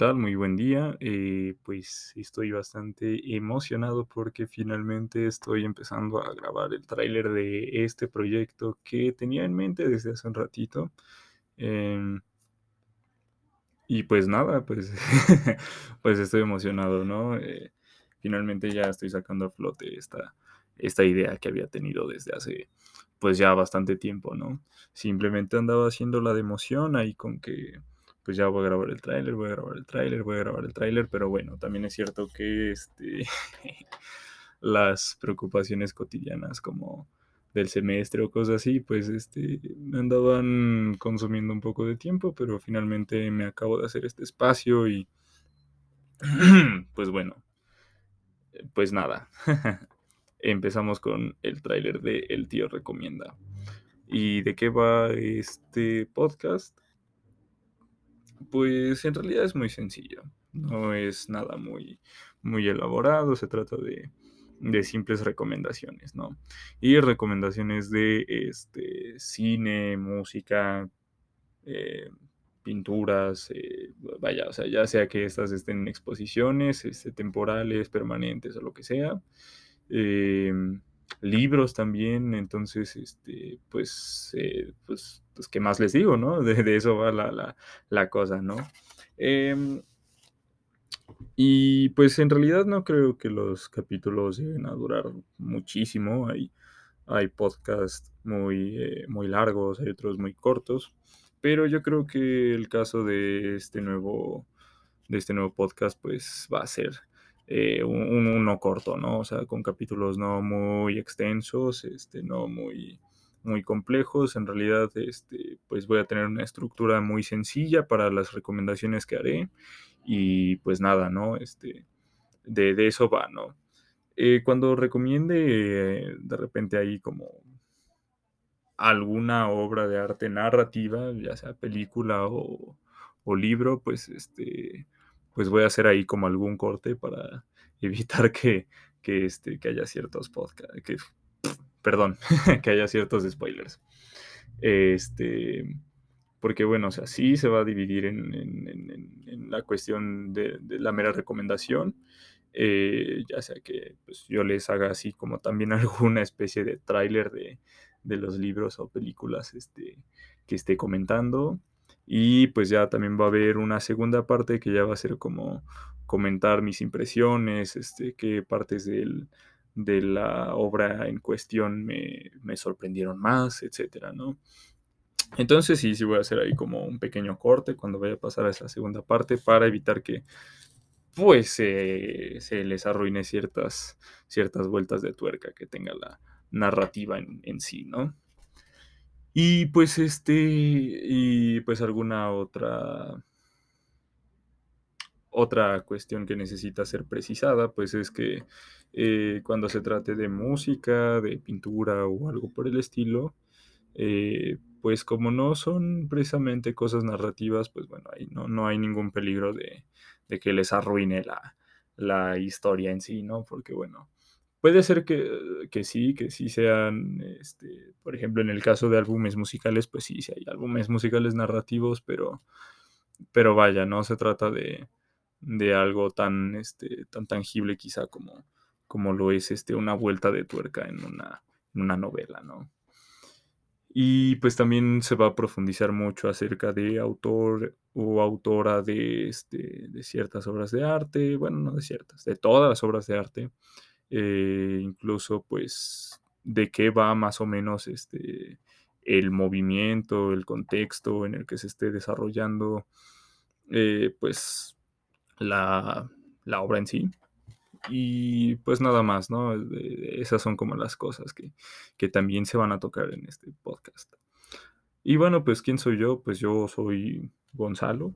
Muy buen día. Eh, pues estoy bastante emocionado porque finalmente estoy empezando a grabar el tráiler de este proyecto que tenía en mente desde hace un ratito. Em, y pues nada, pues, pues estoy emocionado, ¿no? Eh, finalmente ya estoy sacando a flote esta, esta idea que había tenido desde hace pues ya bastante tiempo, ¿no? Simplemente andaba haciendo la de emoción ahí con que pues ya voy a grabar el tráiler, voy a grabar el tráiler, voy a grabar el tráiler, pero bueno, también es cierto que este, las preocupaciones cotidianas como del semestre o cosas así, pues este, me andaban consumiendo un poco de tiempo, pero finalmente me acabo de hacer este espacio y pues bueno, pues nada, empezamos con el tráiler de El tío recomienda. ¿Y de qué va este podcast? Pues en realidad es muy sencillo, no es nada muy, muy elaborado, se trata de, simples recomendaciones, ¿no? Y recomendaciones de este, cine, música, eh, pinturas, eh, vaya, o sea, ya sea que estas estén en exposiciones, este, temporales, permanentes o lo que sea. Em, libros también, entonces, este, pues, eh, pues, pues, ¿qué más les digo, no? De, eso va la, cosa, ¿no? Em, y pues en realidad no creo que los capítulos lleguen a durar muchísimo, hay, hay podcasts muy, eh, muy largos, hay otros muy cortos, pero yo creo que el caso de este nuevo, de este nuevo podcast, pues va a ser eh, un, uno corto, ¿no? O sea, con capítulos no muy extensos, este, no muy, muy complejos. En realidad, este, pues voy a tener una estructura muy sencilla para las recomendaciones que haré. Y pues nada, ¿no? Este, de, eso va, ¿no? Eh, cuando recomiende de repente ahí como alguna obra de arte narrativa, ya sea película o, o libro, pues este pues voy a hacer ahí como algún corte para evitar que, este, que haya ciertos podcasts, que, perdón, que haya ciertos spoilers. Este, porque bueno, o sea, sí se va a dividir en, la cuestión de, la mera recomendación, eh, ya sea que pues, yo les haga así como también alguna especie de tráiler de, de, los libros o películas este, que esté comentando, y pues ya también va a haber una segunda parte que ya va a ser como comentar mis impresiones, este, qué partes de la obra en cuestión me, sorprendieron más, etcétera, ¿no? Entonces sí, sí voy a hacer ahí como un pequeño corte cuando vaya a pasar a esa segunda parte para evitar que pues se les arruine ciertas, ciertas vueltas de tuerca que tenga la narrativa en, en sí, ¿no? Y pues este, y pues alguna otra, otra cuestión que necesita ser precisada, pues es que eh, cuando se trate de música, de pintura o algo por el estilo, eh, pues como no son precisamente cosas narrativas, pues bueno, ahí no, no hay ningún peligro de, de que les arruine la, la historia en sí, ¿no? Porque bueno, Puede ser que, sí, que sí sean, este, por ejemplo, en el caso de álbumes musicales, pues sí, sí hay álbumes musicales narrativos, pero, pero vaya, no se trata de, algo tan, este, tan tangible quizá como, como lo es este, una vuelta de tuerca en una, una novela, ¿no? Y pues también se va a profundizar mucho acerca de autor o autora de, este, de ciertas obras de arte, bueno, no de ciertas, de todas las obras de arte eh, incluso pues de qué va más o menos este, el movimiento, el contexto en el que se esté desarrollando eh, pues la, obra en sí. Y pues nada más, ¿no? esas son como las cosas que, que también se van a tocar en este podcast. Y bueno, pues ¿quién soy yo? Pues yo soy Gonzalo,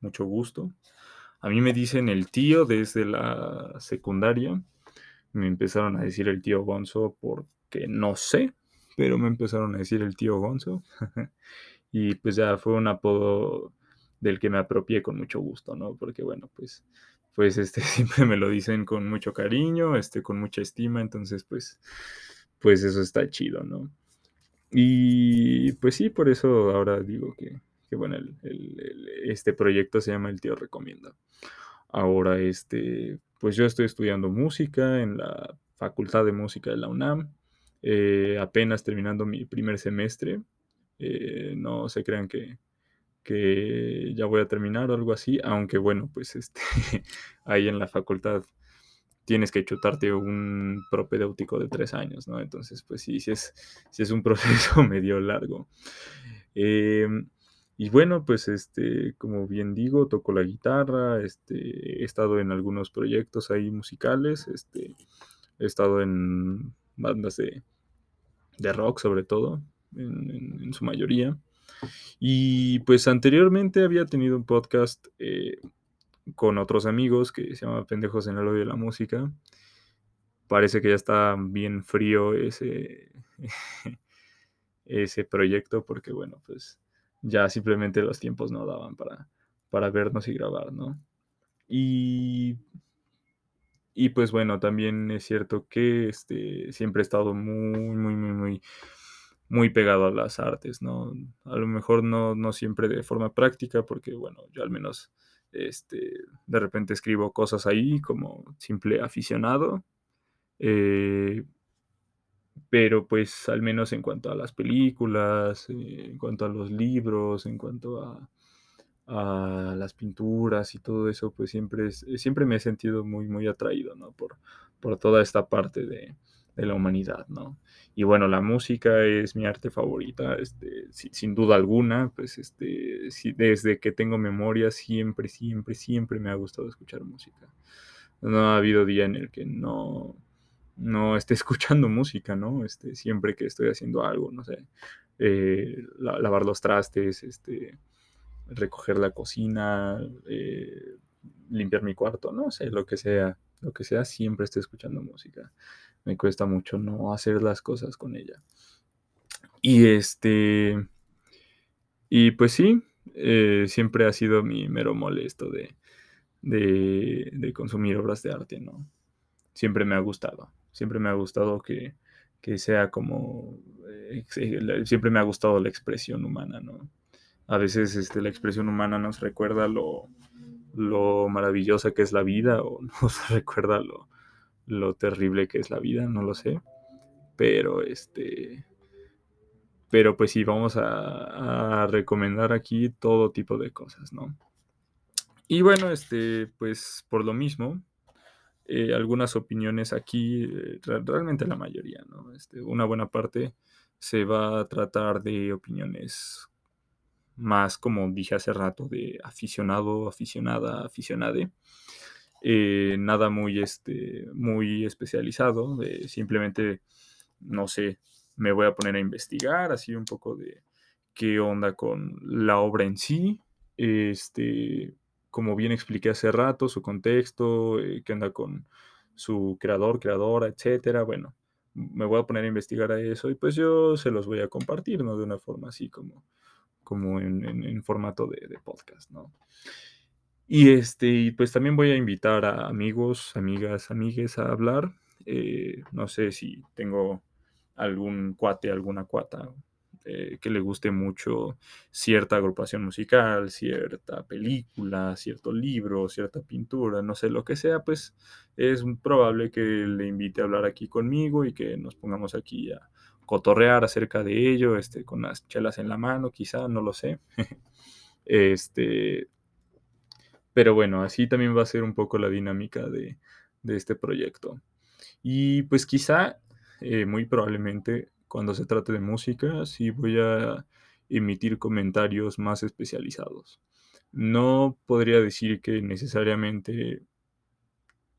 mucho gusto. A mí me dicen el tío desde la secundaria me empezaron a decir el tío Gonzo porque no sé, pero me empezaron a decir el tío Gonzo. y pues ya fue un apodo del que me apropié con mucho gusto, ¿no? Porque bueno, pues, pues este, siempre me lo dicen con mucho cariño, este, con mucha estima, entonces pues, pues eso está chido, ¿no? Y pues sí, por eso ahora digo que, que bueno, este proyecto se llama El Tío Recomienda. Ahora, este, pues yo estoy estudiando música en la Facultad de Música de la UNAM, eh, apenas terminando mi primer semestre. Eh, no se crean que, que ya voy a terminar o algo así, aunque bueno, pues este, ahí en la facultad tienes que chutarte un propedéutico de tres años, ¿no? Entonces, pues sí, sí es, es un proceso medio largo. Em, y bueno, pues este, como bien digo, toco la guitarra, este, he estado en algunos proyectos ahí musicales, este, he estado en bandas de, rock sobre todo, en, su mayoría. Y pues anteriormente había tenido un podcast eh, con otros amigos que se llama Pendejos en el Odio de la Música. Parece que ya está bien frío ese, ese proyecto porque bueno, pues ya simplemente los tiempos no daban para, para vernos y grabar, ¿no? Y, y pues bueno, también es cierto que este, siempre he estado muy, muy, muy, muy, muy pegado a las artes, ¿no? A lo mejor no, no siempre de forma práctica, porque bueno, yo al menos este, de repente escribo cosas ahí como simple aficionado. Eh, pero pues al menos en cuanto a las películas, eh, en cuanto a los libros, en cuanto a, las pinturas y todo eso, pues siempre, siempre me he sentido muy, muy atraído, ¿no? Por, por toda esta parte de, la humanidad, ¿no? Y bueno, la música es mi arte favorita, este, sin duda alguna, pues este, desde que tengo memoria siempre, siempre, siempre me ha gustado escuchar música. No ha habido día en el que no, no esté escuchando música, ¿no? Este, siempre que estoy haciendo algo, no sé, eh, lavar los trastes, este, recoger la cocina, eh, limpiar mi cuarto, no sé, lo que sea, lo que sea, siempre estoy escuchando música. Me cuesta mucho no hacer las cosas con ella. Y este, y pues sí, eh, siempre ha sido mi mero molesto de, de, de consumir obras de arte, ¿no? Siempre me ha gustado siempre me ha gustado que, sea como, eh, siempre me ha gustado la expresión humana, ¿no? A veces este, la expresión humana nos recuerda lo, lo maravillosa que es la vida o nos recuerda lo, lo terrible que es la vida, no lo sé. Pero este. Pero pues sí, vamos a, recomendar aquí todo tipo de cosas, ¿no? Y bueno, este, pues por lo mismo, eh, algunas opiniones aquí, eh, realmente la mayoría, ¿no? Este, una buena parte se va a tratar de opiniones más, como dije hace rato, de aficionado, aficionada, aficionade. Eh, nada muy, este, muy especializado, simplemente, no sé, me voy a poner a investigar, así un poco de qué onda con la obra en sí, este, como bien expliqué hace rato, su contexto, eh, qué onda con su creador, creadora, etcétera. Bueno, me voy a poner a investigar a eso y pues yo se los voy a compartir, ¿no? De una forma así como, como en, formato de, podcast, ¿no? Y este, pues también voy a invitar a amigos, amigas, amigues a hablar. Eh, no sé si tengo algún cuate, alguna cuata eh, que le guste mucho cierta agrupación musical, cierta película, cierto libro, cierta pintura, no sé lo que sea, pues es probable que le invite a hablar aquí conmigo y que nos pongamos aquí a cotorrear acerca de ello, este, con las chelas en la mano, quizá, no lo sé. este, pero bueno, así también va a ser un poco la dinámica de, este proyecto. Y pues quizá, eh, muy probablemente, cuando se trate de música, sí voy a emitir comentarios más especializados. No podría decir que necesariamente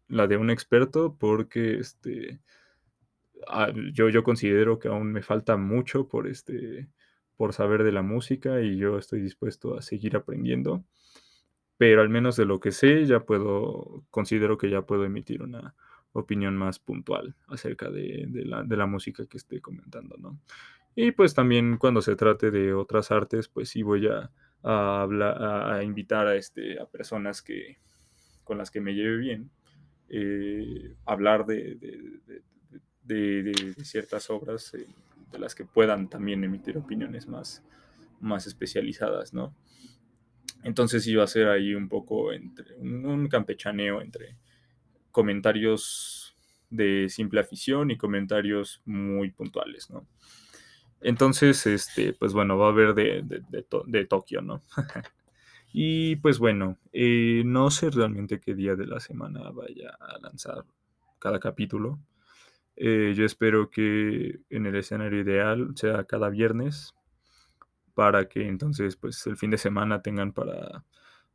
la de un experto, porque este, ah, yo, yo considero que aún me falta mucho por, este, por saber de la música y yo estoy dispuesto a seguir aprendiendo. Pero al menos de lo que sé, ya puedo, considero que ya puedo emitir una, opinión más puntual acerca de, la, música que esté comentando, ¿no? Y pues también cuando se trate de otras artes, pues sí voy a, hablar, a, invitar a, este, a personas que, con las que me lleve bien, eh, hablar de, de, ciertas obras eh, de las que puedan también emitir opiniones más, más especializadas, ¿no? Entonces iba a ser ahí un poco entre un, campechaneo entre comentarios de simple afición y comentarios muy puntuales, ¿no? Entonces, este, pues bueno, va a haber de, de, Tokio, ¿no? y pues bueno, eh, no sé realmente qué día de la semana vaya a lanzar cada capítulo. Eh, yo espero que en el escenario ideal sea cada viernes para que entonces pues el fin de semana tengan para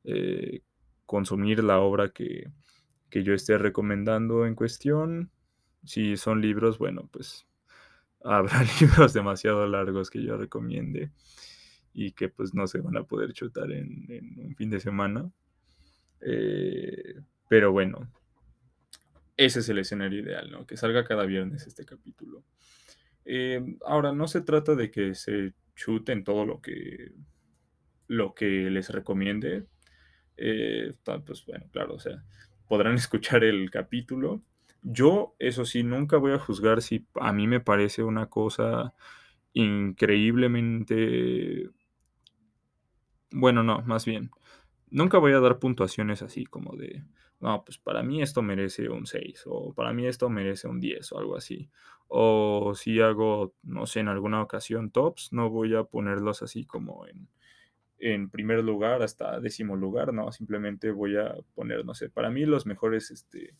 eh, consumir la obra que, que, yo esté recomendando en cuestión. Si son libros, bueno, pues habrá libros demasiado largos que yo recomiende y que pues no se van a poder chutar en, un fin de semana. Eh, pero bueno, ese es el escenario ideal, ¿no? Que salga cada viernes este capítulo. Eh, ahora, no se trata de que se chuten todo lo que, lo que les recomiende. Eh, pues bueno, claro, o sea, podrán escuchar el capítulo. Yo, eso sí, nunca voy a juzgar si a mí me parece una cosa increíblemente... Bueno, no, más bien. Nunca voy a dar puntuaciones así como de, no, pues para mí esto merece un 6 o para mí esto merece un 10 o algo así. O si hago, no sé, en alguna ocasión tops, no voy a ponerlos así como en, en primer lugar hasta décimo lugar, no, simplemente voy a poner, no sé, para mí los mejores, este,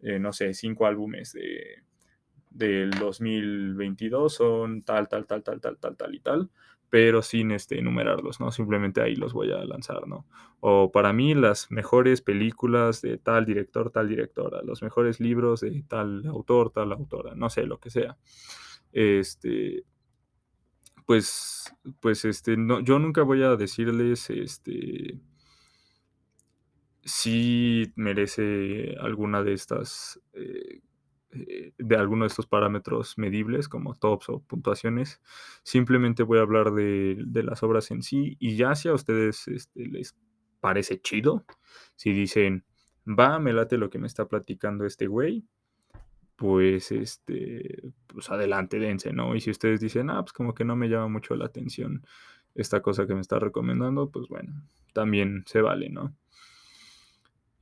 eh, no sé, cinco álbumes de, del 2022 son tal, tal, tal, tal, tal, tal, tal y tal pero sin este, enumerarlos, ¿no? Simplemente ahí los voy a lanzar, ¿no? O para mí las mejores películas de tal director, tal directora, los mejores libros de tal autor, tal autora, no sé, lo que sea. Este, pues, pues, este, no, yo nunca voy a decirles, este, si merece alguna de estas eh, eh, de alguno de estos parámetros medibles como tops o puntuaciones. Simplemente voy a hablar de, las obras en sí y ya si a ustedes este, les parece chido, si dicen, va, me late lo que me está platicando este güey, pues este, pues adelante, dense, ¿no? Y si ustedes dicen, ah, pues como que no me llama mucho la atención esta cosa que me está recomendando, pues bueno, también se vale, ¿no?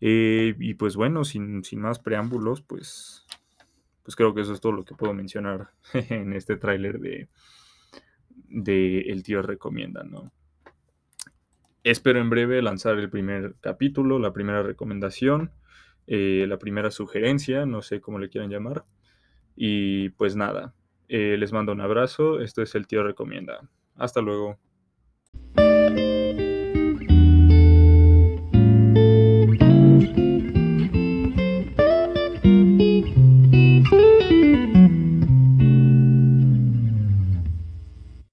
Eh, y pues bueno, sin, sin más preámbulos, pues pues creo que eso es todo lo que puedo mencionar en este tráiler de, de El tío recomienda, ¿no? Espero en breve lanzar el primer capítulo, la primera recomendación, eh, la primera sugerencia, no sé cómo le quieran llamar. Y pues nada, eh, les mando un abrazo, esto es El tío recomienda. Hasta luego.